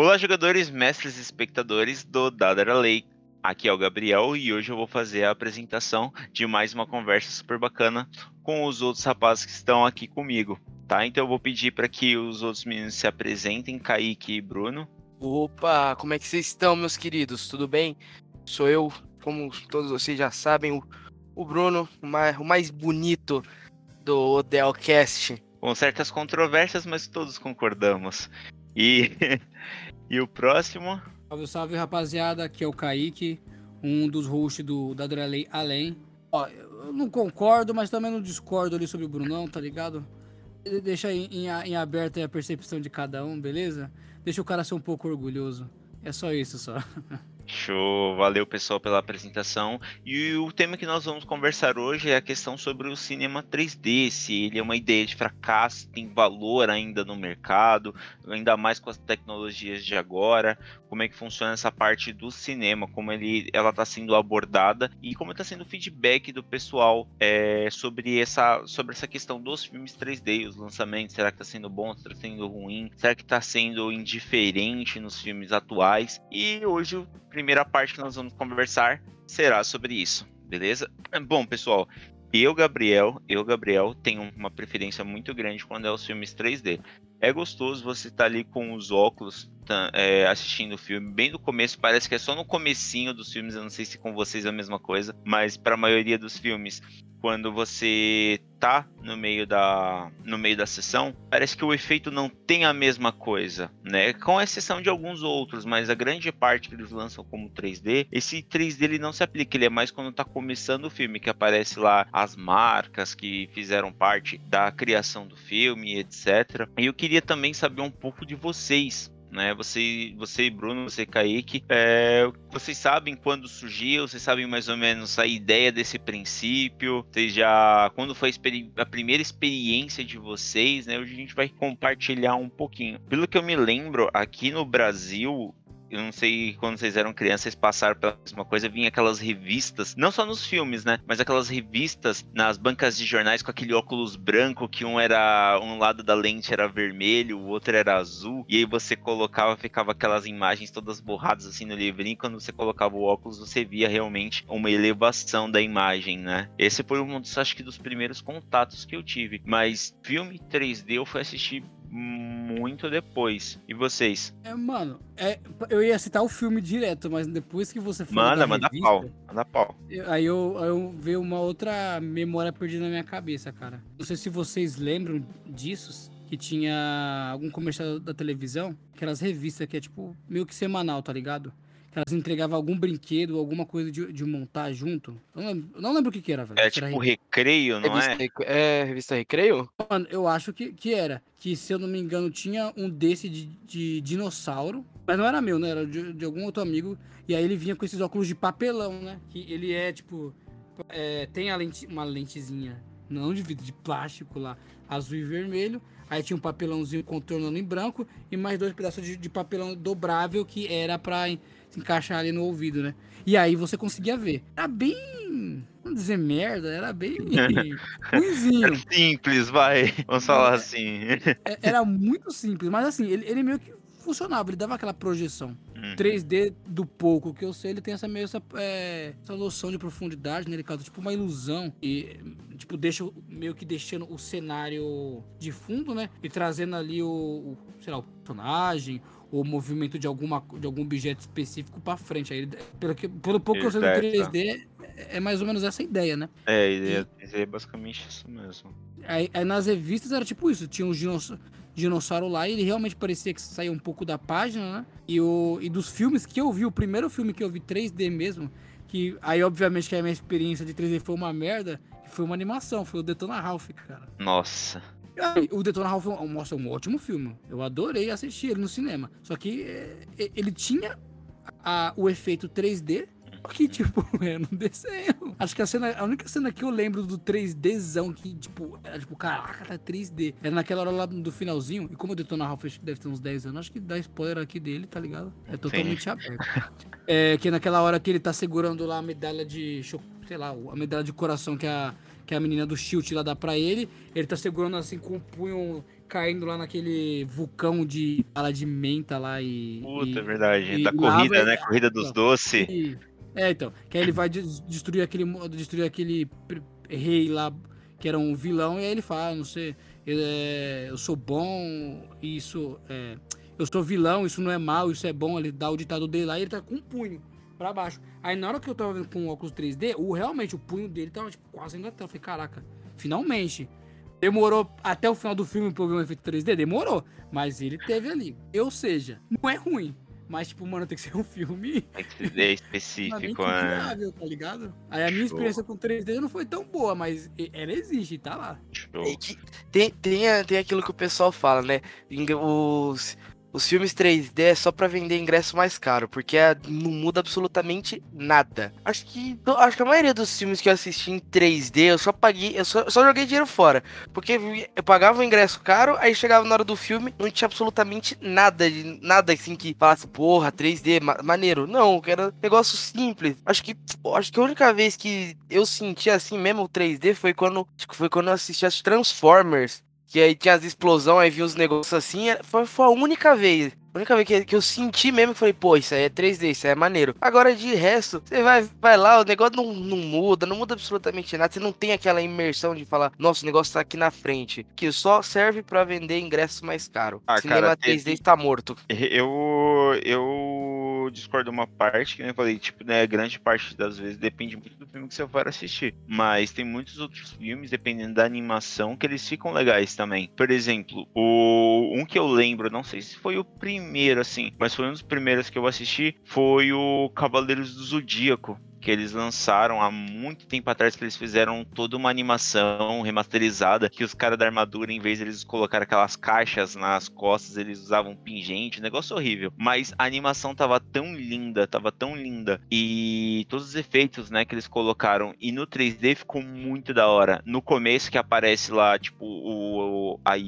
Olá, jogadores, mestres e espectadores do Dadara Lake. Aqui é o Gabriel e hoje eu vou fazer a apresentação de mais uma conversa super bacana com os outros rapazes que estão aqui comigo, tá? Então eu vou pedir para que os outros meninos se apresentem, Kaique e Bruno. Opa, como é que vocês estão, meus queridos? Tudo bem? Sou eu, como todos vocês já sabem, o, o Bruno, o mais, o mais bonito do Odelcast. Com certas controvérsias, mas todos concordamos. E, e o próximo? Salve, salve, rapaziada. Aqui é o Kaique, um dos hosts do, da Dreley Além. Ó, eu não concordo, mas também não discordo ali sobre o Brunão, tá ligado? Deixa em, em, em aberto a percepção de cada um, beleza? Deixa o cara ser um pouco orgulhoso. É só isso, só. Show, valeu pessoal pela apresentação. E o tema que nós vamos conversar hoje é a questão sobre o cinema 3D, se ele é uma ideia de fracasso, tem valor ainda no mercado, ainda mais com as tecnologias de agora, como é que funciona essa parte do cinema, como ele, ela está sendo abordada e como está sendo o feedback do pessoal é, sobre, essa, sobre essa questão dos filmes 3D, os lançamentos, será que está sendo bom, será que está sendo ruim, será que está sendo indiferente nos filmes atuais? E hoje primeira parte que nós vamos conversar será sobre isso, beleza? Bom, pessoal, eu, Gabriel, eu, Gabriel, tenho uma preferência muito grande quando é os filmes 3D. É gostoso você estar tá ali com os óculos tá, é, assistindo o filme. Bem do começo, parece que é só no comecinho dos filmes. Eu não sei se com vocês é a mesma coisa, mas para a maioria dos filmes quando você tá no meio da no meio da sessão, parece que o efeito não tem a mesma coisa, né? Com exceção de alguns outros, mas a grande parte que eles lançam como 3D, esse 3D ele não se aplica, ele é mais quando tá começando o filme que aparece lá as marcas que fizeram parte da criação do filme, etc. E eu queria também saber um pouco de vocês, né? Você, você Bruno, você Kaique, é, vocês sabem quando surgiu, vocês sabem mais ou menos a ideia desse princípio, vocês já, quando foi a, a primeira experiência de vocês, né? Hoje a gente vai compartilhar um pouquinho. Pelo que eu me lembro, aqui no Brasil, eu não sei quando vocês eram crianças, passaram pela mesma coisa, vinha aquelas revistas, não só nos filmes, né? Mas aquelas revistas nas bancas de jornais com aquele óculos branco, que um era. um lado da lente era vermelho, o outro era azul. E aí você colocava, ficava aquelas imagens todas borradas assim no livrinho. Quando você colocava o óculos, você via realmente uma elevação da imagem, né? Esse foi um dos, acho que, dos primeiros contatos que eu tive. Mas filme 3D eu fui assistir muito depois. E vocês? É, mano, é, eu ia citar o filme direto, mas depois que você falou. Manda, manda revista, pau. Manda pau. Aí eu, eu veio uma outra memória perdida na minha cabeça, cara. Não sei se vocês lembram disso. Que tinha algum comercial da televisão, aquelas revistas que é tipo meio que semanal, tá ligado? Elas entregavam algum brinquedo, alguma coisa de, de montar junto. Eu não, lembro, eu não lembro o que, que era, velho. É tipo era recreio, não revista, é? É, revista Recreio? Mano, eu acho que, que era. Que, se eu não me engano, tinha um desse de, de dinossauro. Mas não era meu, né? Era de, de, algum outro amigo. E aí ele vinha com esses óculos de papelão, né? Que ele é, tipo... É, tem a lente, uma lentezinha, não de vidro, de plástico lá, azul e vermelho. Aí tinha um papelãozinho contornando em branco e mais dois pedaços de, de papelão dobrável que era pra se encaixar ali no ouvido, né? E aí você conseguia ver. Era bem. Vamos dizer merda, era bem ruimzinho. Era simples, vai. Vamos falar assim. É, era muito simples, mas assim, ele, ele meio que funcionava, ele dava aquela projeção. Uhum. 3D do pouco que eu sei, ele tem essa meio essa, é, essa noção de profundidade, né? Ele causa tipo uma ilusão e tipo deixa meio que deixando o cenário de fundo, né? E trazendo ali o, o sei lá, o personagem o movimento de, alguma, de algum objeto específico para frente. Aí, pelo, que, pelo pouco que eu sei do 3D, é, é mais ou menos essa ideia, né? É, e, é basicamente isso mesmo. Aí, aí, nas revistas era tipo isso, tinha um dinossauro, dinossauro lá e ele realmente parecia que saía um pouco da página, né? E, o, e dos filmes que eu vi, o primeiro filme que eu vi 3D mesmo, que aí obviamente que a minha experiência de 3D foi uma merda, foi uma animação, foi o Detona Ralph, cara. Nossa. O Detona Ralph mostra um ótimo filme. Eu adorei assistir ele no cinema. Só que é, ele tinha a, o efeito 3D, que, tipo, é no desenho. Acho que a cena, a única cena que eu lembro do 3Dzão, que, tipo, era tipo, caraca, tá 3D. Era naquela hora lá do finalzinho. E como o Detona Ralph deve ter uns 10 anos, acho que dá spoiler aqui dele, tá ligado? É totalmente Sim. aberto. É que é naquela hora que ele tá segurando lá a medalha de. Sei lá, a medalha de coração que a que a menina do Shield lá dá pra ele. Ele tá segurando assim com o punho caindo lá naquele vulcão de bala de menta lá e. Puta, e, é verdade. e da lava corrida, e- né? Corrida dos doces. É, então. Que aí ele vai des- destruir aquele, destruir aquele rei lá, que era um vilão, e aí ele fala, "Ah, não sei, eu, é, eu sou bom, isso é. Eu sou vilão, isso não é mal, isso é bom. Ele dá o ditado dele lá e ele tá com um punho pra baixo. Aí na hora que eu tava vendo com o óculos 3D, o, realmente o punho dele tava tipo, quase indo até. Eu falei, caraca, finalmente. Demorou até o final do filme pra eu ver um efeito 3D? Demorou. Mas ele teve ali. Ou seja, não é ruim. Mas, tipo, mano, tem que ser um filme É específico, né? confiável, tá ligado? Aí a minha Show. experiência com 3D não foi tão boa, mas ela existe, tá lá. Show. É que tem, tem, tem aquilo que o pessoal fala, né? Os, os filmes 3D é só pra vender ingresso mais caro, porque é- não muda absolutamente nada. Acho que, acho que a maioria dos filmes que eu assisti em 3D, eu só paguei, eu só, eu só joguei dinheiro fora. Porque eu pagava o ingresso caro, aí chegava na hora do filme, não tinha absolutamente nada, nada assim que falasse, porra, 3D, ma- maneiro. Não, era negócio simples. Acho que, acho que a única vez que eu senti assim mesmo o 3D foi quando, foi quando eu assisti as Transformers. Que aí tinha as explosões, aí vinha os negócios assim. era- Foi, foi a única vez. A única vez que, que eu senti mesmo que falei, pô, isso aí é 3D, isso aí é maneiro. Agora, de resto, você vai, vai lá, o negócio não, não muda, não muda absolutamente nada. Você não tem aquela imersão de falar, nossa, o negócio tá aqui na frente. Que só serve pra vender ingresso mais caro. Ah, Cinema cara, 3D teve- está morto. Eu, eu discordo uma parte, que nem eu falei, tipo, né, grande parte das vezes depende muito do filme que você for assistir. Mas tem muitos outros filmes, dependendo da animação, que eles ficam legais também. Por exemplo, o um que eu lembro, não sei se foi o primeiro, assim, mas foi um dos primeiros que eu assisti, foi o Cavaleiros do Zodíaco. Que eles lançaram há muito tempo atrás, que eles fizeram toda uma animação remasterizada. Que os caras da armadura, em vez de eles colocar aquelas caixas nas costas, eles usavam pingente, negócio horrível. Mas a animação tava tão linda, tava tão linda. E todos os efeitos, né, que eles colocaram. E no 3D ficou muito da hora. No começo que aparece lá, tipo, o, o a.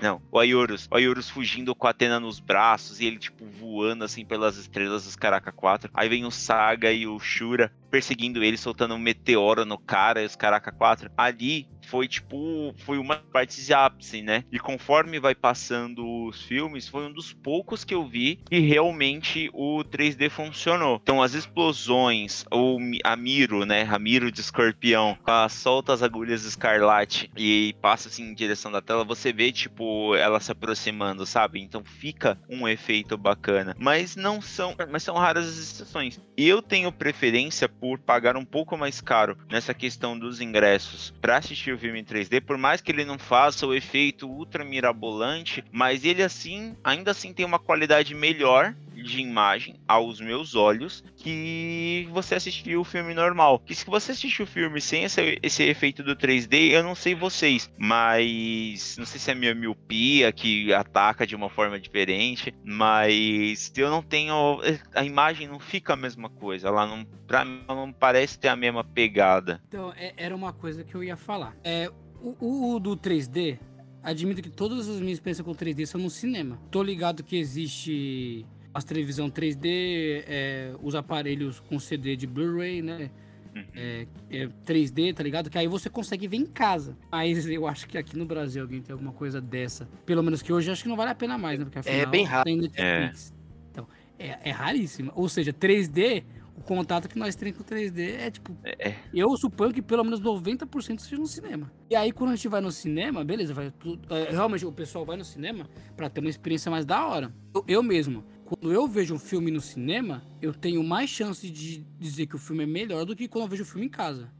Não, o Aiorus. O Aiorus fugindo com a Atena nos braços e ele, tipo, voando assim pelas estrelas dos Caraca 4. Aí vem o Saga e o brochura perseguindo ele, soltando um meteoro no cara e os Caraca 4. Ali foi, tipo, foi uma parte de ápice, né? E conforme vai passando os filmes, foi um dos poucos que eu vi que realmente o 3D funcionou. Então, as explosões, o Mi- a Miro, né? A Miro de escorpião, ela solta as agulhas escarlate e passa assim em direção da tela, você vê, tipo, ela se aproximando, sabe? Então fica um efeito bacana. Mas não são. Mas são raras as exceções. Eu tenho preferência por pagar um pouco mais caro nessa questão dos ingressos para assistir o filme em 3D, por mais que ele não faça o efeito ultra mirabolante, mas ele assim, ainda assim tem uma qualidade melhor de imagem aos meus olhos que você assistir o filme normal. Que se você assistir o filme sem esse, esse efeito do 3D, eu não sei vocês, mas não sei se é minha miopia que ataca de uma forma diferente, mas eu não tenho a imagem não fica a mesma coisa, ela não para mim ela não parece ter a mesma pegada. Então, é- era uma coisa que eu ia falar. É, o, o- o do 3D, admito que todas as minhas experiências com 3D são no cinema. Tô ligado que existe as televisão 3D, é, os aparelhos com CD de Blu-ray, né? Uhum. É, é 3D, tá ligado? Que aí você consegue ver em casa. Mas eu acho que aqui no Brasil alguém tem alguma coisa dessa. Pelo menos que hoje acho que não vale a pena mais, né? Porque afinal bem raro. tem Netflix. Então, é, é raríssimo. Ou seja, 3D, o contato que nós temos com 3D é tipo. É. Eu suponho que pelo menos 90% seja no cinema. E aí, quando a gente vai no cinema, beleza, vai, tu- é, realmente o pessoal vai no cinema pra ter uma experiência mais da hora. Eu, eu mesmo, quando eu vejo um filme no cinema, eu tenho mais chance de dizer que o filme é melhor do que quando eu vejo o filme em casa.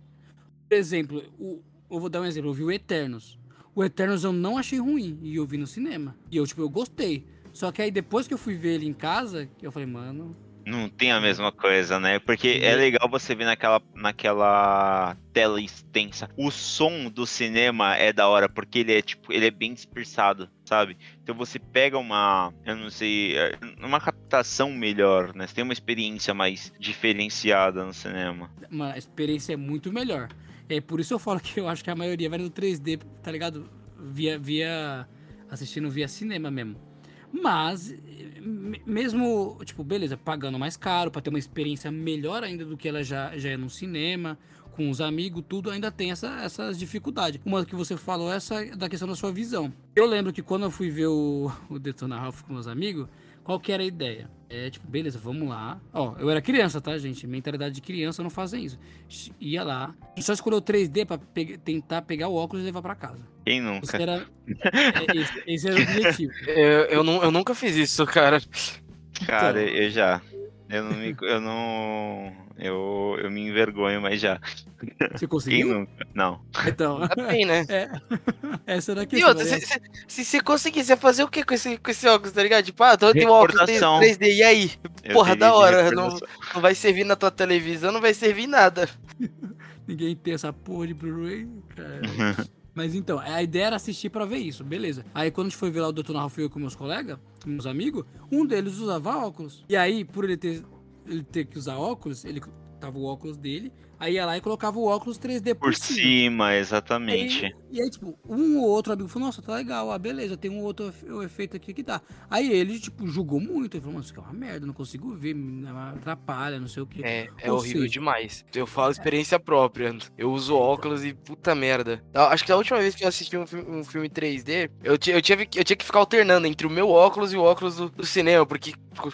Por exemplo, o- eu vou dar um exemplo, eu vi o Eternos. O Eternos eu não achei ruim e eu vi no cinema. E eu, tipo, eu gostei. Só que aí depois que eu fui ver ele em casa, eu falei, mano, Não tem a mesma coisa, né? Porque é legal você ver naquela, naquela tela extensa. O som do cinema é da hora, porque ele é tipo, ele é bem dispersado, sabe? Então você pega uma, eu não sei, é, uma captação melhor, né? Você tem uma experiência mais diferenciada no cinema. uma experiência é muito melhor. É por isso eu falo que eu acho que a maioria vai no 3D, tá ligado? Via, via assistindo via cinema mesmo. Mas me- mesmo, tipo, beleza, pagando mais caro pra ter uma experiência melhor ainda do que ela já, já é no cinema, com os amigos, tudo ainda tem essa, essas dificuldades. Uma que você falou, essa da questão da sua visão. Eu lembro que quando eu fui ver o, o Detona Ralph com meus amigos, qual que era a ideia? É tipo, beleza, vamos lá. Ó, eu era criança, tá, gente? Mentalidade de criança não fazem isso. Ia lá, só escolheu 3D pra pe tentar pegar o óculos e levar pra casa. Quem nunca? Esse era, é, esse, esse era o objetivo. Eu, eu, não, eu nunca fiz isso, cara. Cara, Então. eu já. Eu não me. Eu não. Eu, eu me envergonho, mas já. Você Quem conseguiu? nunca? Não. Então, Ainda bem, né? é. Essa era a E questão. outra, né? se, se, se você conseguir, você ia fazer o que com esse, com esse óculos, tá ligado? Tipo, ah, tem um óculos 3, Recordação. 3D, e aí? Eu Porra, da hora. Não, não vai servir na tua televisão, não vai servir em nada. Ninguém tem essa porra de Blu-ray, cara. Mas então, a ideia era assistir pra ver isso, beleza. Aí quando a gente foi ver lá o Dr. E eu com meus colegas, meus amigos, um deles usava óculos. E aí, por ele ter, ele ter que usar óculos, ele tava o óculos dele, aí ia lá e colocava o óculos 3D por, Por cima, E exatamente. aí, e aí, tipo, um ou outro amigo falou, nossa, tá legal, ah, beleza, tem um outro efeito aqui que dá. Aí ele, tipo, julgou muito, ele falou, mano, isso aqui é uma merda, não consigo ver, me atrapalha, não sei o quê. É, é Ou horrível seja- demais. Eu falo experiência própria. Eu uso óculos e puta merda. Eu Acho que a última vez que eu assisti um filme, um filme 3D, eu, eu, tive, que- eu tinha que ficar alternando entre o meu óculos e o óculos do, do cinema, porque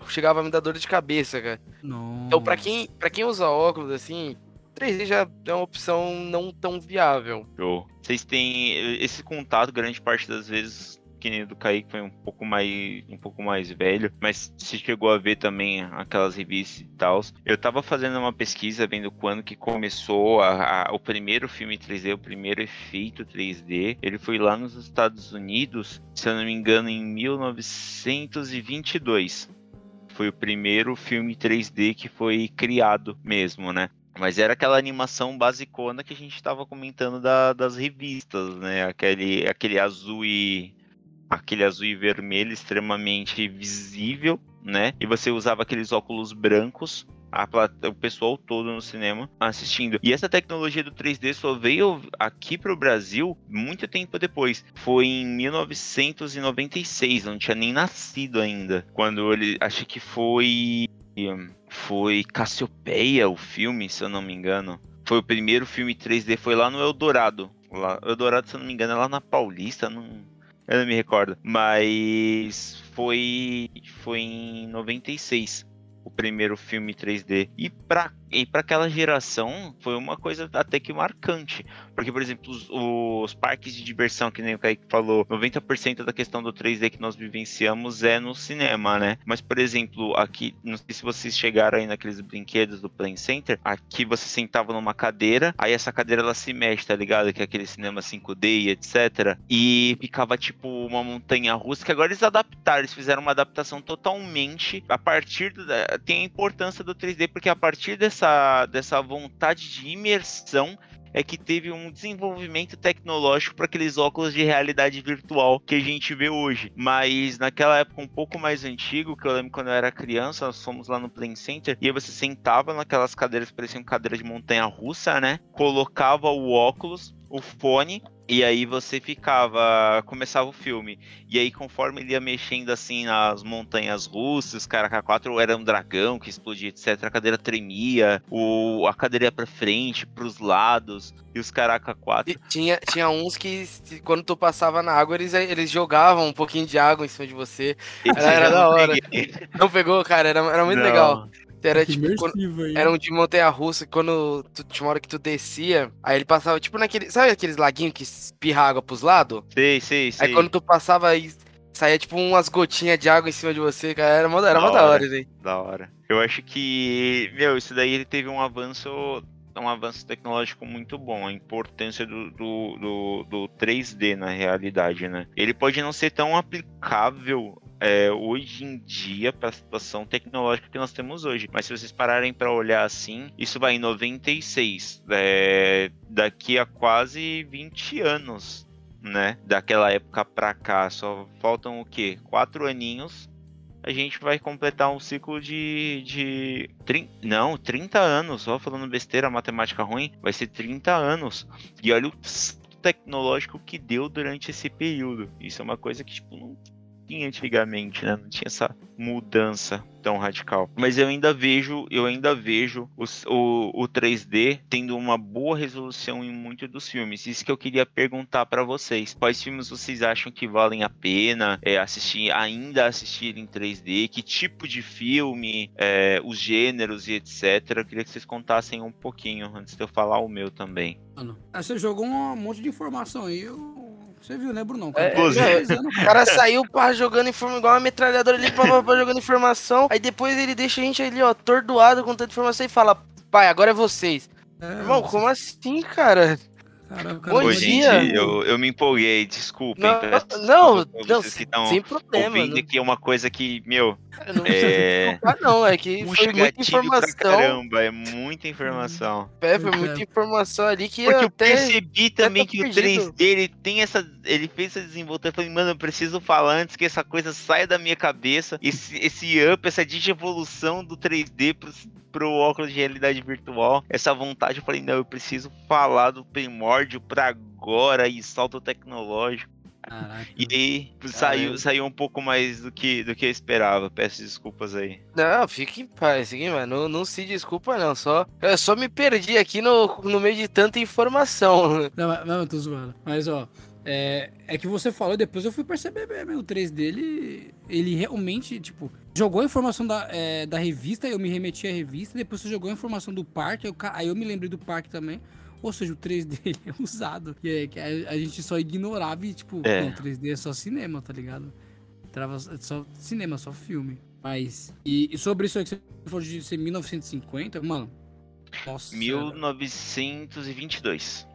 chegava a me dar dor de cabeça, cara. Não. Então, pra quem, pra quem usa óculos, assim, 3D já é uma opção não tão viável. Show. Vocês têm esse contato, grande parte das vezes, que nem do Kaique foi um pouco mais um pouco mais velho, mas se chegou a ver também aquelas revistas e tal. Eu tava fazendo uma pesquisa vendo quando que começou a- a- o primeiro filme 3D, o primeiro efeito 3D. Ele foi lá nos Estados Unidos, se eu não me engano, em 1922. Foi o primeiro filme 3D que foi criado mesmo, né? Mas era aquela animação basicona que a gente estava comentando da- das revistas, né? Aquele, aquele azul e aquele azul e vermelho extremamente visível, né? E você usava aqueles óculos brancos, a o pessoal todo no cinema assistindo. E essa tecnologia do 3D só veio aqui para o Brasil muito tempo depois. Foi em 1996, não tinha nem nascido ainda, quando ele, acho que foi foi Cassiopeia o filme, se eu não me engano. Foi o primeiro filme 3D, foi lá no Eldorado. Lá, Eldorado, se eu não me engano, é lá na Paulista, não, eu não me recordo. Mas foi, foi em 96 o primeiro filme 3D. E pra, e pra aquela geração foi uma coisa até que marcante. Porque, por exemplo, os, os parques de diversão, que nem o Kaique falou, 90% da questão do 3D que nós vivenciamos é no cinema, né? Mas, por exemplo, aqui, não sei se vocês chegaram aí naqueles brinquedos do Play Center, aqui você sentava numa cadeira, aí essa cadeira ela se mexe, tá ligado? Que é aquele cinema 5D e etc. E ficava tipo uma montanha russa, que agora eles adaptaram, eles fizeram uma adaptação totalmente a partir da- tem a importância do 3D, porque a partir dessa, dessa vontade de imersão é que teve um desenvolvimento tecnológico para aqueles óculos de realidade virtual que a gente vê hoje. Mas naquela época um pouco mais antigo, que eu lembro quando eu era criança, nós fomos lá no Play Center e você sentava naquelas cadeiras que pareciam cadeiras de montanha russa, né? Colocava o óculos, o fone e aí você ficava, começava o filme. E aí, conforme ele ia mexendo assim nas montanhas russas, cara, K4 era um dragão que explodia, etc. A cadeira tremia, o, a cadeira ia pra frente, pros lados, e os Caraca 4. E tinha, tinha uns que, quando tu passava na água, eles, eles jogavam um pouquinho de água em cima de você. Era- era da hora. Não pegou, cara, era, era muito Não. legal. Era Que tipo, quando- era um de montanha russa, quando tu, tinha uma hora que tu descia, aí ele passava, tipo naquele. Sabe aqueles laguinhos que espirra água pros lados? Sei, sei, sei. Aí quando tu passava aí. Saía tipo umas gotinhas de água em cima de você, cara. Era mó, era Da mó da hora. hora, isso aí. Da hora. Eu acho que, meu, isso daí ele teve um avanço, um avanço tecnológico muito bom. A importância do, do, do, do 3D na realidade, né? Ele pode não ser tão aplicável é, hoje em dia para a situação tecnológica que nós temos hoje. Mas se vocês pararem para olhar assim, isso vai em 96, é, daqui a quase 20 anos, né? Daquela época pra cá, só faltam o quê? Quatro aninhos a gente vai completar um ciclo de. de trin- não, 30 anos. Só falando besteira, matemática ruim, vai ser 30 anos. E olha o tecnológico que deu durante esse período. Isso é uma coisa que, tipo, não tinha antigamente, né? Não tinha essa mudança tão radical. Mas eu ainda vejo, eu ainda vejo o, o 3D tendo uma boa resolução em muitos dos filmes. Isso que eu queria perguntar para vocês. Quais filmes vocês acham que valem a pena é, assistir, ainda assistir em 3D? Que tipo de filme, é, os gêneros e etc. Eu queria que vocês contassem um pouquinho antes de eu falar o meu também. Mano, aí você jogou um monte de informação aí. Eu... Você viu, né, Brunão? É, Cara, é, anos, O cara saiu pá, jogando informação igual uma metralhadora ali, pá, pá, pá, jogando informação. Aí depois ele deixa a gente ali, ó, atordoado com tanta informação e fala: pai, agora é vocês. É, Irmão, como assim, cara? Cara, o cara Ô, gente, eu, eu me empolguei, desculpem. Não, peço não, pra não, vocês que tão sem problema. ouvindo Não, que é uma coisa que, meu, cara, não precisa é... preocupar, não. É que puxa foi muita pra informação. caramba, é muita informação. É, foi É. muita informação ali que Porque eu eu percebi também tô que o perdido. 3D ele tem essa. Ele fez essa desenvoltura. Eu falei, mano, eu preciso falar antes que essa coisa saia da minha cabeça. Esse, esse up, essa digievolução do 3D pro, pro óculos de realidade virtual. Essa vontade, eu falei, não, eu preciso falar do primórdio pra agora e salto tecnológico. Caraca. E aí saiu, saiu um pouco mais do que, do que eu esperava. Peço desculpas aí. Não, fique em paz, em paz. Não, não se desculpa, não. Só, eu só me perdi aqui no, no meio de tanta informação. Não, mas- não, eu tô zoando. Mas, ó, é, é que você falou, depois eu fui perceber mesmo. O 3 dele, ele realmente, tipo, jogou a informação da, é, da revista, eu me remeti à revista, depois você jogou a informação do parque, eu aí eu me lembrei do parque também. Ou seja, o 3D ele é usado. E é que a, a gente só ignorava e, tipo, É. não, 3D é só cinema, tá ligado? Trava, é só cinema, só filme. Mas. E, e sobre isso aí que você falou de ser 1950, mano. Nossa. 1922.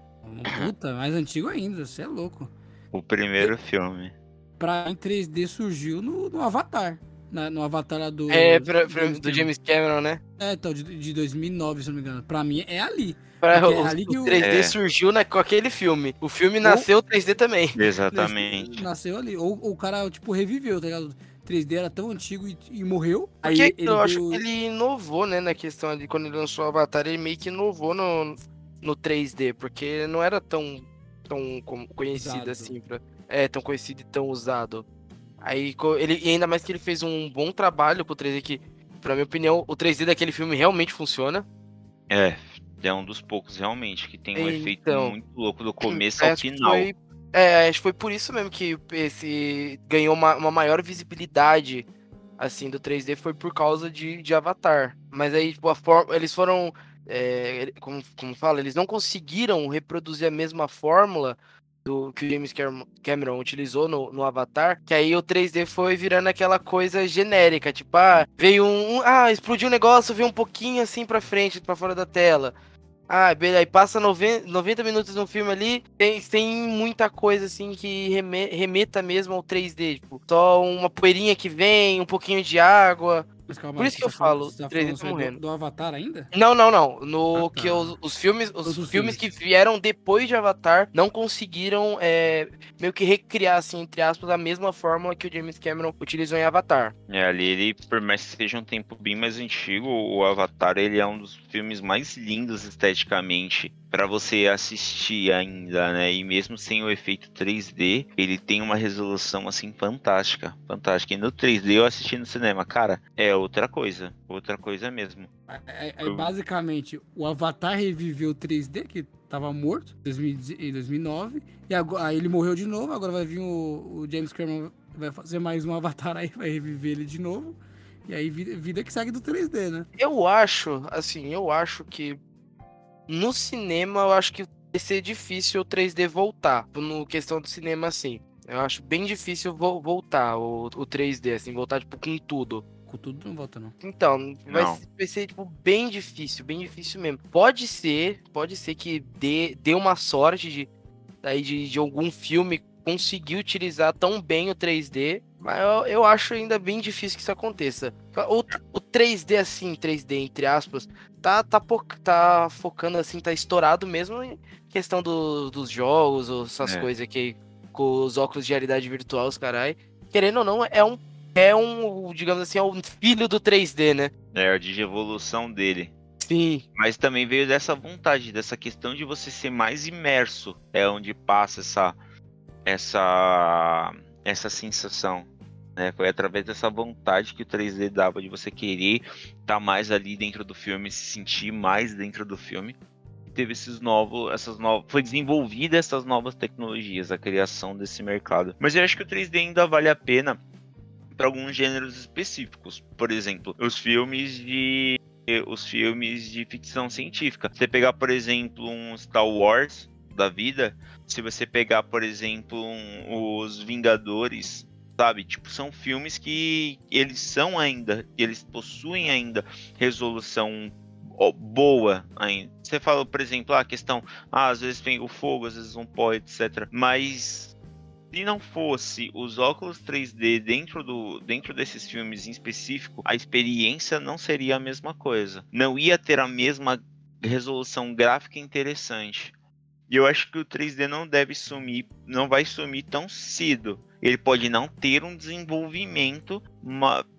era- Puta, mais antigo ainda, você é louco. O primeiro filme. pra em 3D surgiu no, no Avatar. na- no Avatar lá do. É, pra- pra- do. James Cameron, né? É, então, de, de 2009, se não me engano. Pra mim é ali. Pra, o, o o- 3D É. surgiu na, com aquele filme. O filme nasceu 3D também. Exatamente. Nasceu ali. Ou, ou o cara, tipo, reviveu, tá ligado? 3D era tão antigo e, e morreu. Porque aí eu acho que ele inovou, né, na questão ali, quando ele lançou o Avatar, ele meio que inovou no, no 3D, porque não era tão, tão conhecido Usado. assim, pra, é, tão conhecido e tão usado. Aí, ele, e ainda mais que ele fez um bom trabalho pro 3D, que, pra minha opinião, o 3D daquele filme realmente funciona. É, é um dos poucos realmente que tem um efeito Então, muito louco do começo ao Acho que final. Foi, é, acho que foi por isso mesmo que esse ganhou uma, uma maior visibilidade assim do 3D foi por causa de, de Avatar. Mas aí, tipo, a forma, eles foram. é, como, como fala, eles não conseguiram reproduzir a mesma fórmula do que o James Cam- Cameron utilizou no, no Avatar, que aí o 3D foi virando aquela coisa genérica, tipo, ah, veio um, um- ah, explodiu um negócio, veio um pouquinho assim pra frente, pra fora da tela. Ah, beleza, aí passa 90, 90 minutos no filme ali, tem, tem muita coisa assim que reme- remeta mesmo ao 3D, tipo, só uma poeirinha que vem, um pouquinho de água. Mas calma por isso que eu tá falo, tá 3D falando tá só do- morrendo. Do, Avatar ainda? Não, não, não. No Ah, tá. que os, os filmes, os os filmes filmes. que vieram depois de Avatar não conseguiram é, meio que recriar, assim, entre aspas, a mesma fórmula que o James Cameron utilizou em Avatar. É, ali ele, por mais que seja um tempo bem mais antigo, o Avatar ele é um dos filmes mais lindos esteticamente pra você assistir ainda, né? E mesmo sem o efeito 3D, ele tem uma resolução assim fantástica, fantástica. E no 3D eu assisti no cinema, cara, é outra coisa, outra coisa mesmo. Aí, aí, aí, Eu- basicamente, o Avatar reviveu o 3D, que tava morto, 2000 em 2009, e agora, aí ele morreu de novo, agora vai vir o, o James Cameron, vai fazer mais um Avatar aí, vai reviver ele de novo, e aí vida, vida que segue do 3D, né? Eu acho, assim, eu acho que no cinema eu acho que vai ser difícil o 3D voltar. No questão do cinema, assim. Eu acho bem difícil vo- voltar o, o 3D, assim, voltar, tipo, com tudo. Com tudo não volta, não. Então, vai, Não. ser- vai ser, tipo, bem difícil, bem difícil mesmo. Pode ser, pode ser que dê, dê uma sorte de, daí de, de algum filme conseguir utilizar tão bem o 3D, mas eu, eu acho ainda bem difícil que isso aconteça. O, o 3D, assim, 3D, entre aspas, tá, tá, tá focando, assim, tá estourado mesmo em questão do- dos jogos, ou essas É. coisas que com os óculos de realidade virtual, os carai. Querendo ou não, é um é um, digamos assim, é um filho do 3D, né? É a digievolução dele. Sim. Mas também veio dessa vontade, dessa questão de você ser mais imerso. É onde passa essa essa essa sensação. Né? Foi através dessa vontade que o 3D dava de você querer estar tá mais ali dentro do filme, se sentir mais dentro do filme. Teve esses novos, essas novas, foi desenvolvida essas novas tecnologias, a criação desse mercado. Mas eu acho que o 3D ainda vale a pena para alguns gêneros específicos. Por exemplo, os filmes de os filmes de ficção científica. Você pegar, por exemplo, um Star Wars da vida, se você pegar, por exemplo, um, os Vingadores sabe? Tipo, são filmes que eles são ainda, eles possuem ainda resolução boa ainda. Você fala, por exemplo, a questão, ah, às vezes vem o fogo, às vezes um pó, etc. Mas se não fosse os óculos 3D dentro, do, dentro desses filmes em específico, a experiência não seria a mesma coisa. Não ia ter a mesma resolução gráfica interessante. E eu acho que o 3D não deve sumir, não vai sumir tão cedo. Ele pode não ter um desenvolvimento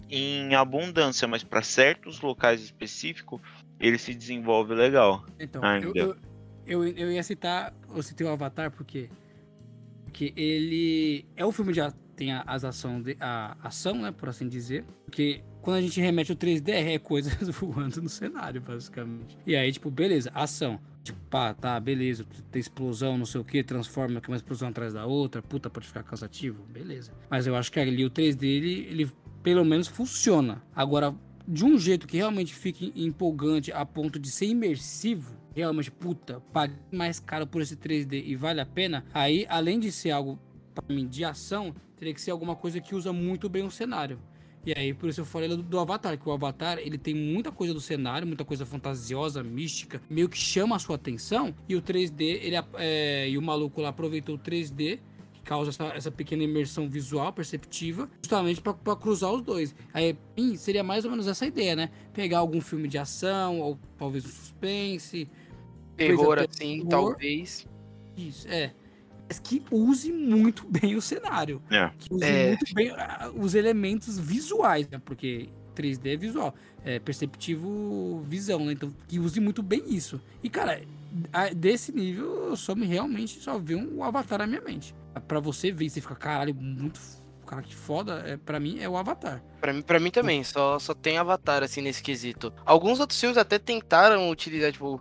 em abundância, mas para certos locais específicos ele se desenvolve legal. Então, eu, eu, eu, eu, ia citar, eu citei o Avatar porque, porque ele é um filme já tem a, as ação de, a ação, né, por assim dizer, porque quando a gente remete o 3D é coisas voando no cenário, basicamente. E aí, tipo, beleza, ação. Tipo, pá, tá, beleza, tem explosão, não sei o que, transforma uma explosão atrás da outra, puta, pode ficar cansativo, beleza. Mas eu acho que ali o 3D, ele, ele pelo menos funciona. Agora, de um jeito que realmente fique empolgante a ponto de ser imersivo, realmente, puta, pague mais caro por esse 3D e vale a pena, aí, além de ser algo, para mim, de ação, teria que ser alguma coisa que usa muito bem o cenário. E aí, por isso eu falei do, do, Avatar, que o Avatar, ele tem muita coisa do cenário, muita coisa fantasiosa, mística, meio que chama a sua atenção, e o 3D, ele é, e o maluco lá aproveitou o 3D causa essa, essa pequena imersão visual, perceptiva, justamente para cruzar os dois. Aí, seria mais ou menos essa ideia, né? Pegar algum filme de ação, ou talvez um suspense. Terror, assim, terror. talvez. Isso, é. Mas que use muito bem o cenário. É. Que use é. muito bem uh, os elementos visuais, né? Porque 3D é visual. É perceptivo visão, né? Então, que use muito bem isso. E, cara, desse nível, eu só me realmente só vi um avatar na minha mente. Pra você ver, você fica, caralho, muito. Cara, que foda, é, pra mim é o Avatar. Pra mim, pra mim também, só, só tem Avatar, assim, nesse quesito. Alguns outros filmes até tentaram utilizar, tipo,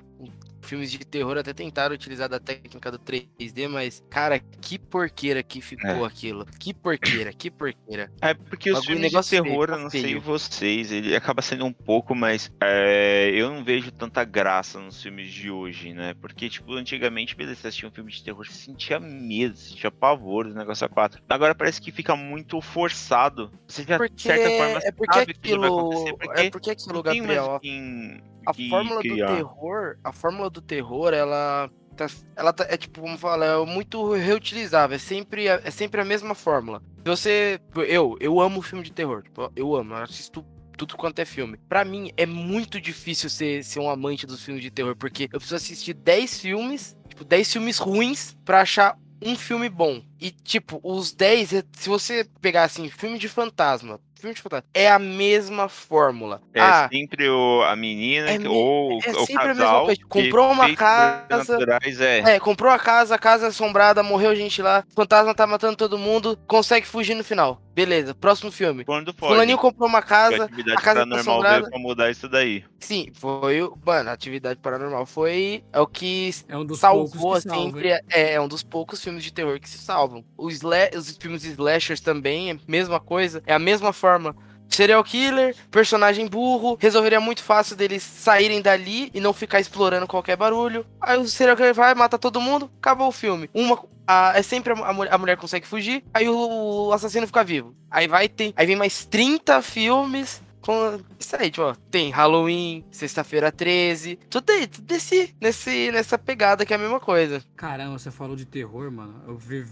filmes de terror até tentaram utilizar da técnica do 3D, mas, cara, que porqueira que ficou é. aquilo. Que porqueira, que porqueira. É porque os filmes de terror, feio, eu não feio. sei vocês, ele acaba sendo um pouco mais. É, eu não vejo tanta graça nos filmes de hoje, né? Porque, tipo, antigamente, beleza, você assistia um filme de terror, você sentia medo, você sentia pavor do negócio a quatro. Agora parece que fica muito forçado. Você já, porque, de certa forma, é porque sabe aquilo, que vai acontecer. Porque é porque aquilo, Gabriel. Quem a fórmula criar. do terror, a fórmula do terror, ela tá, ela tá, é tipo, vamos falar, é muito reutilizável, é sempre, é sempre a mesma fórmula. Você, eu, eu amo filme de terror, tipo, eu amo, eu assisto tudo quanto é filme. Para mim é muito difícil ser, ser um amante dos filmes de terror, porque eu preciso assistir 10 filmes, tipo, 10 filmes ruins para achar um filme bom. E, tipo, os 10, se você pegar assim, filme de fantasma, filme de fantasma. É a mesma fórmula. É ah, sempre o, a menina é, ou é o casal. Comprou uma casa. É. é. comprou a casa, a casa assombrada, morreu gente lá. O fantasma tá matando todo mundo, consegue fugir no final. Beleza, próximo filme. Quando pode. Fulaninho comprou uma casa, a, a casa paranormal tá assombrada. veio pra mudar isso daí. Sim, foi o. Mano, a atividade paranormal foi. É o que é um salvou sempre. É, é um dos poucos filmes de terror que se salvam. Os, os filmes slashers também, é mesma coisa. É a mesma forma. Serial killer, personagem burro, resolveria muito fácil deles saírem dali e não ficar explorando qualquer barulho. Aí o serial killer vai, mata todo mundo, acabou o filme. Uma, a, é sempre a, a, mulher consegue fugir, aí o, o assassino fica vivo. Aí vai tem, aí vem mais 30 filmes com isso aí, tipo, ó, tem Halloween, sexta-feira 13, tudo aí, tudo desse, nesse, nessa pegada que é a mesma coisa. Caramba, você falou de terror, mano. Eu vi,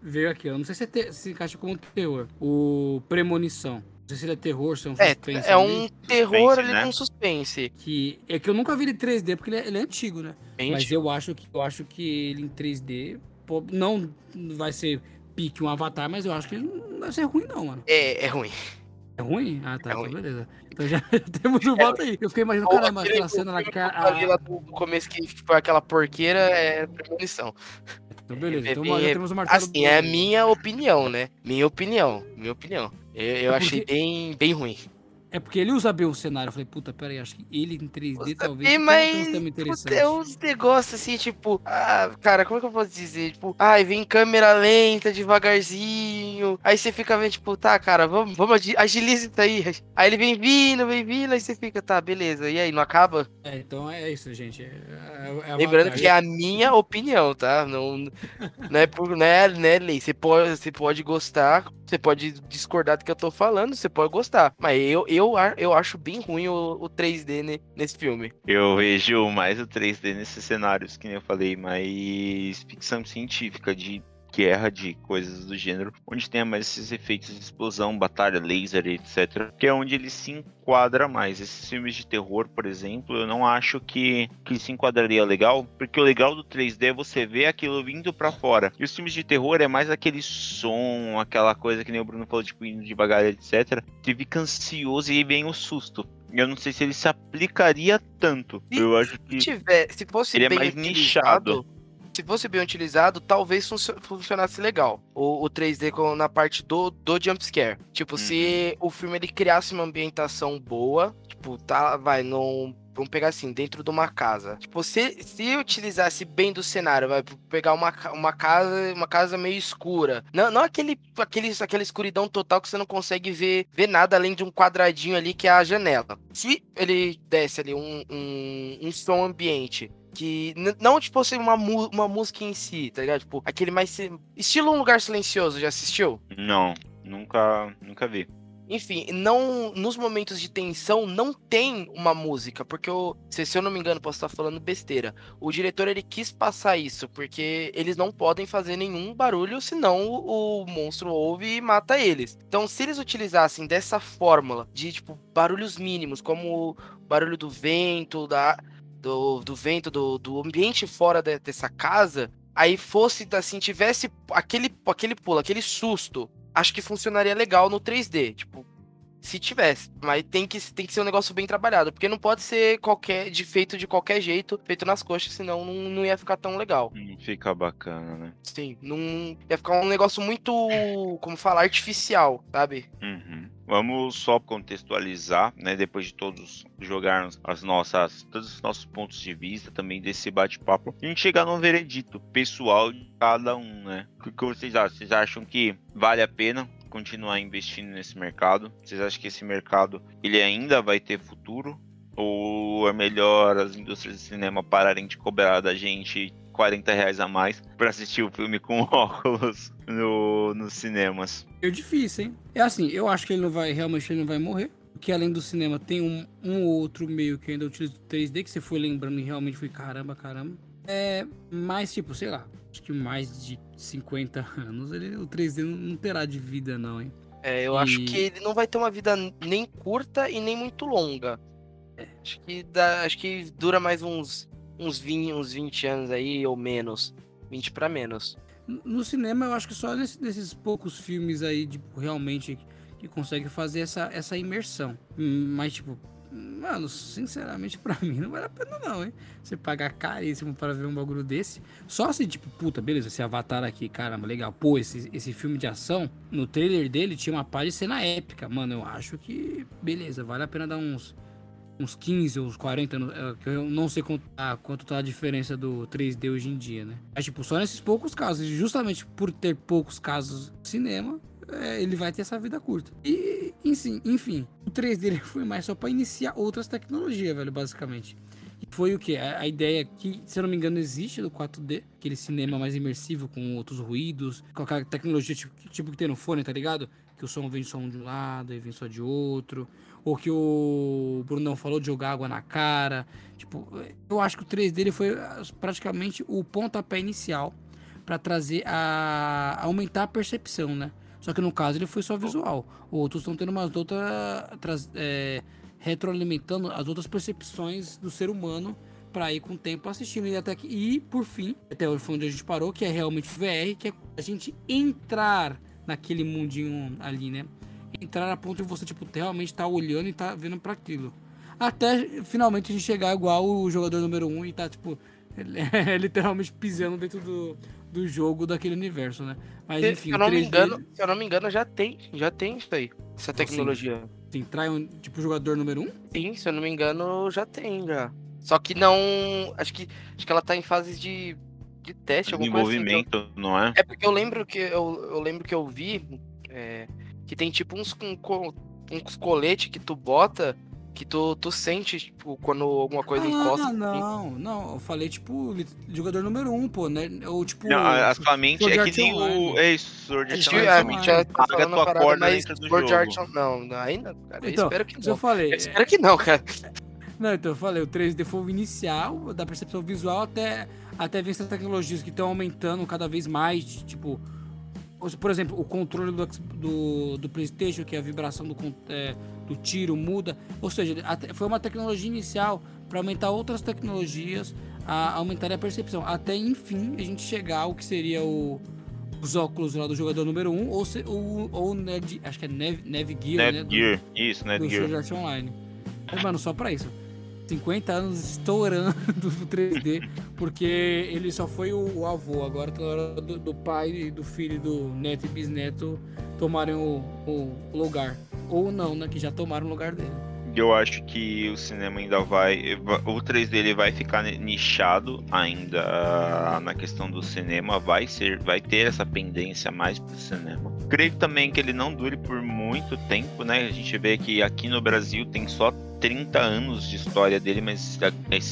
veio aqui, eu não sei se, é te, se encaixa como terror. O Premonição. Não sei se ele é terror, se é um é, suspense. É, é um terror ali né? com suspense. Que, é que eu nunca vi ele em 3D, porque ele é, ele é antigo, né? Bem Mas antigo. eu acho, que, eu acho que ele em 3D pô, não vai ser pique um avatar, mas eu acho que ele não vai ser ruim, não, mano. É, é ruim. É ruim? Ah, tá, é então beleza. Então já temos um voto aí. Eu fiquei imaginando, caramba, aquela cena lá que a... Ali lá do começo que foi aquela porqueira é premonição. Então beleza, então já temos o martelo Assim, é a minha opinião, né? Minha opinião, minha opinião. Eu, eu É achei bem, bem ruim. É porque ele usa bem o cenário. Eu falei, puta, pera aí, acho que ele em 3D talvez. Tenha mas um tema puta, interessante. é uns negócios assim, tipo, ah, cara, como é que eu posso dizer? Tipo, ai, vem câmera lenta, devagarzinho. Aí você fica vendo, tipo, tá, cara, vamos, vamos agi- agiliza isso aí. Aí ele vem vindo, vem vindo, aí você fica, tá, beleza. E aí, não acaba? É, então é isso, gente. É, é- é Lembrando que é a minha opinião, tá? Não, não é por, não é, não é lei. Você pode, você pode gostar, você pode discordar do que eu tô falando, você pode gostar. Mas eu, eu, eu acho bem ruim o, o 3D ne- nesse filme. Eu vejo mais o 3D nesses cenários, que nem eu falei, mais ficção científica de guerra, de coisas do gênero, onde tenha mais esses efeitos de explosão, batalha, laser, etc. Que é onde ele se enquadra mais. Esses filmes de terror, por exemplo, eu não acho que, que se enquadraria legal, porque o legal do 3D é você ver aquilo vindo pra fora. E os filmes de terror é mais aquele som, aquela coisa que nem o Bruno falou, tipo, indo devagar, etc. Você fica ansioso e aí vem o susto. Eu não sei se ele se aplicaria tanto. Se- eu acho Se que tiver, se fosse Ele é bem mais nichado. Se fosse bem utilizado, talvez funcio- funcionasse legal. O, o 3D com- na parte do, do jumpscare. Tipo, se o filme ele criasse uma ambientação boa, tipo, tá, vai, não. Vamos pegar assim, dentro de uma casa. Tipo, se, se utilizasse bem do cenário, vai pegar uma, uma casa, uma casa meio escura. Não, não aquele, aquele, aquela escuridão total que você não consegue ver, ver nada além de um quadradinho ali que é a janela. Se ele desse ali um, um, um som ambiente que não, tipo, assim, uma, uma música em si, tá ligado? Tipo, aquele mais. Estilo Um Lugar Silencioso, já assistiu? não, nunca, nunca vi. Enfim, não. Nos momentos de tensão, não tem uma música, porque eu. Se, se eu não me engano, posso estar falando besteira. O diretor ele quis passar isso, porque eles não podem fazer nenhum barulho, senão o, o monstro ouve e mata eles. Então, se eles utilizassem dessa fórmula de, tipo, barulhos mínimos, como o barulho do vento, da, do, do vento, do, do ambiente fora de- dessa casa, aí fosse assim, tivesse aquele, aquele pulo, aquele susto, acho que funcionaria legal no 3D, tipo, se tivesse, mas tem que, tem que ser um negócio bem trabalhado, porque não pode ser qualquer de feito de qualquer jeito, feito nas coxas, senão não, não ia ficar tão legal. Não fica bacana, né? Sim, não ia ficar um negócio muito, como falar, artificial, sabe? Uhum. Vamos só contextualizar, né? Depois de todos jogarmos as nossas, todos os nossos pontos de vista também desse bate-papo, a gente chegar num veredito pessoal de cada um, né? O que, que vocês acham? Vocês acham que vale a pena continuar investindo nesse mercado? Vocês acham que esse mercado ele ainda vai ter futuro? Ou é melhor as indústrias de cinema pararem de cobrar da gente 40 reais a mais para assistir o filme com óculos no, nos cinemas? É difícil, hein? É assim, eu acho que ele não vai, realmente ele não vai morrer. Porque além do cinema, tem um, um outro meio que ainda utiliza o 3D, que você foi lembrando e realmente foi caramba, caramba. É, mas tipo, sei lá, acho que mais de 50 anos ele, o 3D não, terá de vida não, hein? É, eu acho E- que ele não vai ter uma vida nem curta e nem muito longa. Acho que, dá, acho que dura mais uns, uns, 20, uns 20 anos aí, ou menos. 20 pra menos. No cinema, eu acho que só nesse- nesses poucos filmes aí, tipo, realmente que consegue fazer essa, essa imersão. Hum, Mas, tipo, mano, sinceramente, pra mim não vale a pena, não, hein? Você pagar caríssimo para ver um bagulho desse. Só se, tipo, puta, beleza, esse avatar aqui, caramba, legal. Pô, esse, esse filme de ação, no trailer dele tinha uma parte de cena épica. Mano, eu acho que, beleza, vale a pena dar uns. Uns 15 ou uns 40 anos, é, que eu não sei quanto, ah, quanto tá a diferença do 3D hoje em dia, né? Mas, tipo, só nesses poucos casos, justamente por ter poucos casos cinema, é, ele vai ter essa vida curta. E, enfim, enfim o 3D ele foi mais só pra iniciar outras tecnologias, velho, basicamente. E foi o que? A, a ideia que, se eu não me engano, existe do 4D, aquele cinema mais imersivo com outros ruídos, com aquela tecnologia tipo, tipo que tem no fone, tá ligado? Que o som vem só de um lado e vem só de outro. Ou que o Brunão falou de jogar água na cara. Tipo, eu acho que o 3D ele foi praticamente o pontapé inicial para trazer a aumentar a percepção, né? Só que no caso ele foi só visual. Outros estão tendo umas outras é, retroalimentando as outras percepções do ser humano para ir com o tempo assistindo. E até que e por fim até foi onde a gente parou que é realmente o VR que é a gente entrar naquele mundinho ali né? Entrar a ponto de você tipo realmente estar olhando e tá vendo para aquilo. Até finalmente a gente chegar igual o jogador número um e tá tipo literalmente pisando dentro do, do jogo daquele universo, né? Mas Se, enfim, se eu não me 3D engano, se eu não me engano, já tem, já tem isso aí. Essa tecnologia. tem, trai um tipo jogador número 1? Um? Sim, se eu não me engano, já tem já. Só que não, acho que acho que ela tá em fases de, de teste, alguma coisa assim. Desenvolvimento, não é? É porque eu lembro que eu, eu lembro que eu vi é, que tem tipo uns, um, co- uns colete que tu bota que tu, tu sente, tipo, quando alguma coisa encosta. Ah, assim. não, não. Eu falei, tipo, jogador número 1, um, pô, né? Ou tipo. Não, a, sua mente é que nem o. É isso, Sword A Art Online. A já tá Paga tua parada, corda dentro do Sword Art jogo. não, não, ainda, cara, eu Então, espero que isso eu não. falei. Eu espero que não, cara. Não, então eu falei, o 3D foi o inicial da percepção visual até, até ver essas tecnologias que estão aumentando cada vez mais, tipo... Por exemplo, o controle do, do, do Playstation, que é a vibração do, é, do tiro muda. Ou seja, foi uma tecnologia inicial para aumentar outras tecnologias, a aumentar a percepção. Até, enfim, a gente chegar ao que seria o, os óculos lá do jogador número 1, um, ou, se, ou, ou Ned, acho que é Nev, Nev Gear, né? do- Netgear. Isso, do Netgear. Sword Art Online. Mas, mano, só pra isso. 50 anos estourando o 3D, porque ele só foi o, o avô. Agora tá hora do, do pai, e do filho, do neto e bisneto tomarem o, o lugar. Ou não, né? Que já tomaram o lugar dele. Eu acho que o cinema ainda vai. O 3D ele vai ficar nichado ainda na questão do cinema. Vai ser, vai ter essa pendência mais pro cinema. Creio também que ele não dure por muito tempo, né? A gente vê que aqui no Brasil tem só 30 anos de história dele, mas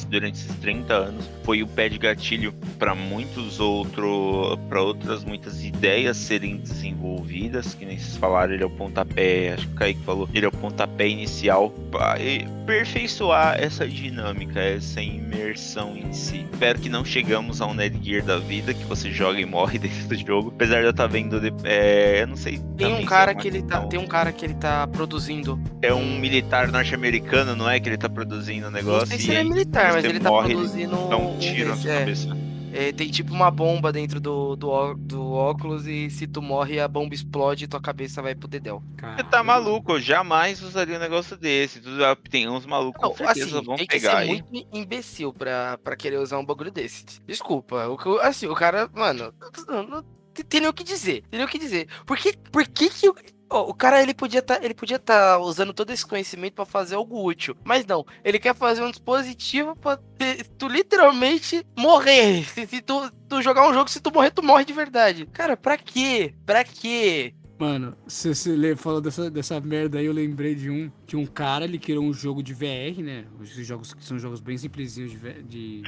durante esses 30 anos foi o pé de gatilho para muitos outros, para outras muitas ideias serem desenvolvidas, que nem vocês falaram, ele é o pontapé, acho que o Kaique falou, ele é o pontapé inicial para aperfeiçoar essa dinâmica, essa imersão em si. Espero que não chegamos a um Netgear da vida, que você joga e morre dentro do jogo, apesar de eu estar vendo, de- é, eu não sei. Tem um cara é uma que ele tá, tem um cara que ele tá produzindo. é um militar norte-americano, não é? Que ele tá produzindo o Não negócio. sei e se ele é militar, mas ele tá morre, produzindo Dá um um tiro na desse, sua é. cabeça. É, tem tipo uma bomba dentro do, do, do óculos e se tu morre a bomba explode e tua cabeça vai pro dedéu. Você tá maluco, eu jamais usaria um negócio desse. Tu- Tem uns malucos Não, com certeza assim, vão tem que pegar ser aí. muito imbecil pra, pra querer usar um bagulho desse. Desculpa, o, que- assim, o cara, mano, não, não tem- tem nem o que dizer, tem nem o que dizer. Por que, por que que o, ó, o cara, ele podia tá, ele podia tá usando todo esse conhecimento pra fazer algo útil, mas não, ele quer fazer um dispositivo pra ter- tu literalmente morrer. Se, se tu, tu jogar um jogo, se tu morrer, tu morre de verdade. Cara, pra quê? Pra quê? Mano, se você falou dessa, dessa merda aí, eu lembrei de um que um cara ele criou um jogo de VR, né? Esses jogos que são jogos bem simplesinhos de, de,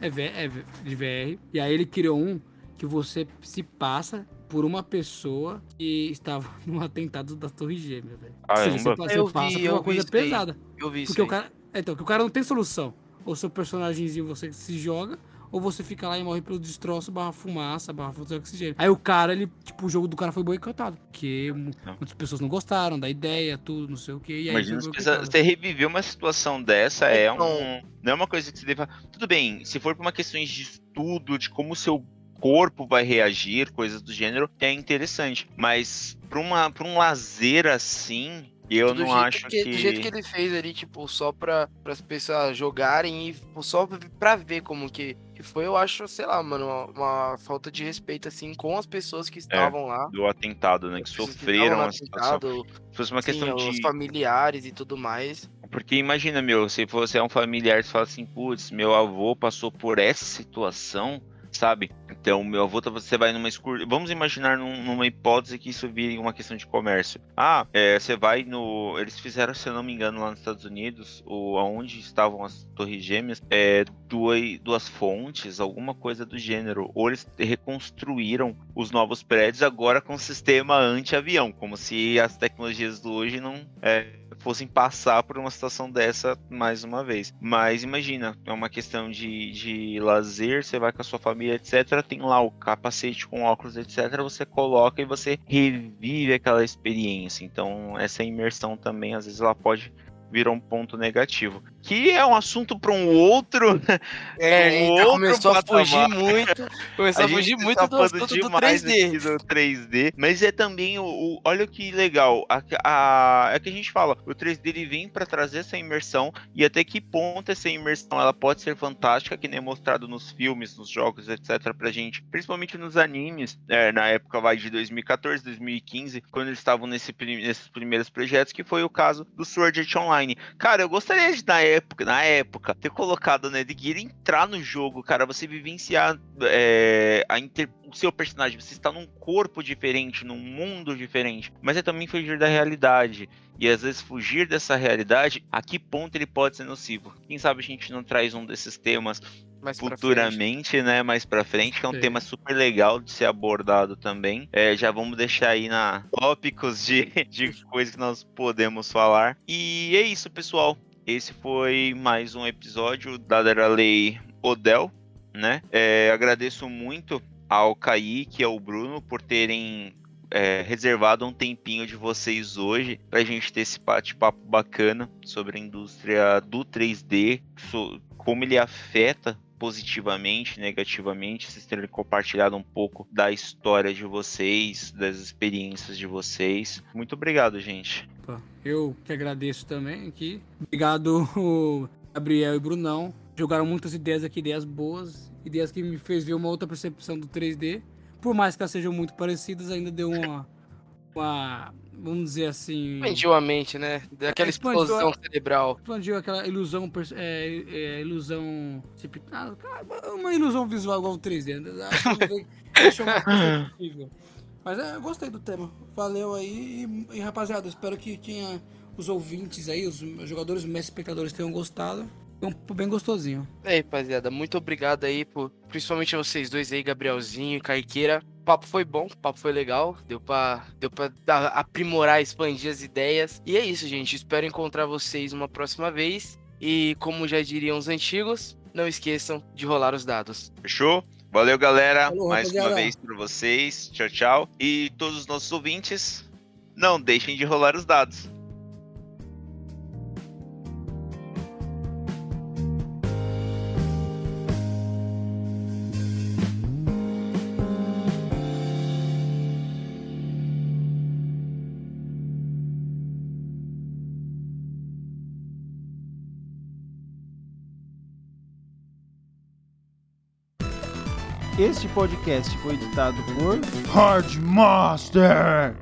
é, V- é V- de VR. E aí ele criou um que você se passa por uma pessoa que estava num atentado da Torre Gêmea, velho. Você, Caramba. pa- você Eu passa vi, por uma coisa isso aí. pesada. Eu vi isso. Porque o aí. cara. Então, que o cara não tem solução. Ou seu personagemzinho você se joga, ou você fica lá e morre pelo destroço, barra fumaça, barra falta de oxigênio. Aí o cara, ele, tipo, o jogo do cara foi boicotado. Porque Não. muitas pessoas não gostaram da ideia, tudo, não sei o que. E aí Imagina se precisa- você reviver uma situação dessa é Então- um. Não é uma coisa que você deva. Tudo bem, se for por uma questão de estudo, de como o seu corpo vai reagir, coisas do gênero, é interessante. Mas pra, uma, pra um lazer assim, eu do não acho que, que. Do jeito que ele fez ali, tipo, só pra as pessoas jogarem e só pra ver como que, que foi, eu acho, sei lá, mano, uma, uma falta de respeito, assim, com as pessoas que estavam lá. Do atentado, né? Que sofreram a situação. atentado, Se fosse uma sim, questão os de. familiares e tudo mais. Porque imagina, meu, se você é um familiar, você fala assim, putz, meu avô passou por essa situação, sabe? Então, meu avô, tá- você vai numa excursão. Vamos imaginar num- numa hipótese que isso vire uma questão de comércio. Ah, é, você vai no. Eles fizeram, se eu não me engano, lá nos Estados Unidos, ou aonde estavam as Torres Gêmeas, é, duas, duas fontes, alguma coisa do gênero. Ou eles reconstruíram os novos prédios agora com sistema anti-avião, como se as tecnologias do hoje não. é, fossem passar por uma situação dessa mais uma vez. Mas imagina, é uma questão de, de lazer, você vai com a sua família, etc. Tem lá o capacete com óculos, etc. Você coloca e você revive aquela experiência. Então, essa imersão também, às vezes, ela pode virar um ponto negativo. Que é um assunto para um outro. É, a um gente outro começou a fugir muito. Começou a, gente fugir muito tá do falando assunto do demais 3D. aqui do 3D, mas é também o, o- olha que legal, a, a- é que a gente fala, o 3D ele vem para trazer essa imersão e até que ponto essa imersão ela pode ser fantástica, que nem é mostrado nos filmes, nos jogos, etc, pra gente, principalmente nos animes, é, na época vai de 2014, 2015, quando eles estavam nesse, nesses primeiros projetos, que foi o caso do Sword Art Online. Cara, eu gostaria de na época, na época, ter colocado né, de Gear entrar no jogo, cara, você vivenciar é, a inter- o seu personagem, você está num corpo diferente, num mundo diferente, mas é também fugir da realidade. E às vezes fugir dessa realidade, a que ponto ele pode ser nocivo? Quem sabe a gente não traz um desses temas Mais futuramente, né, mais pra frente, que é um Sim. tema super legal de ser abordado também. É, já vamos deixar aí na tópicos de, de coisas que nós podemos falar. E é isso, pessoal. Esse foi mais um episódio da Lei Odell, né? É, agradeço muito ao Kaique e ao Bruno por terem é, reservado um tempinho de vocês hoje pra gente ter esse bate-papo bacana sobre a indústria do 3D, so- como ele afeta positivamente, negativamente, vocês terem compartilhado um pouco da história de vocês, das experiências de vocês. Muito obrigado, gente. Eu que agradeço também aqui. Obrigado, Gabriel e Brunão. Jogaram muitas ideias aqui, ideias boas, ideias que me fez ver uma outra percepção do 3D. Por mais que elas sejam muito parecidas, ainda deu uma. uma vamos dizer assim. Expandiu a mente, né? Daquela Expandiu a- explosão cerebral. expandiu aquela ilusão, é, é, ilusão, uma ilusão visual igual o 3D, né? Acho que Deixou possível. Mas é, eu gostei do tema. Valeu aí e, e, rapaziada, espero que tenha os ouvintes aí, os jogadores, os mestres espectadores tenham gostado. Foi um bem gostosinho. Aí, rapaziada, muito obrigado aí, por, principalmente a vocês dois aí, Gabrielzinho e Caiqueira. O papo foi bom, o papo foi legal, deu pra, deu pra dar- aprimorar, expandir as ideias. E é isso, gente, espero encontrar vocês uma próxima vez. E como já diriam os antigos, não esqueçam de rolar os dados. Fechou? Valeu, galera. Falou, Mais uma rapaziada. vez para vocês. Tchau, tchau. E todos os nossos ouvintes, não deixem de rolar os dados. Este podcast foi editado por Hard Master.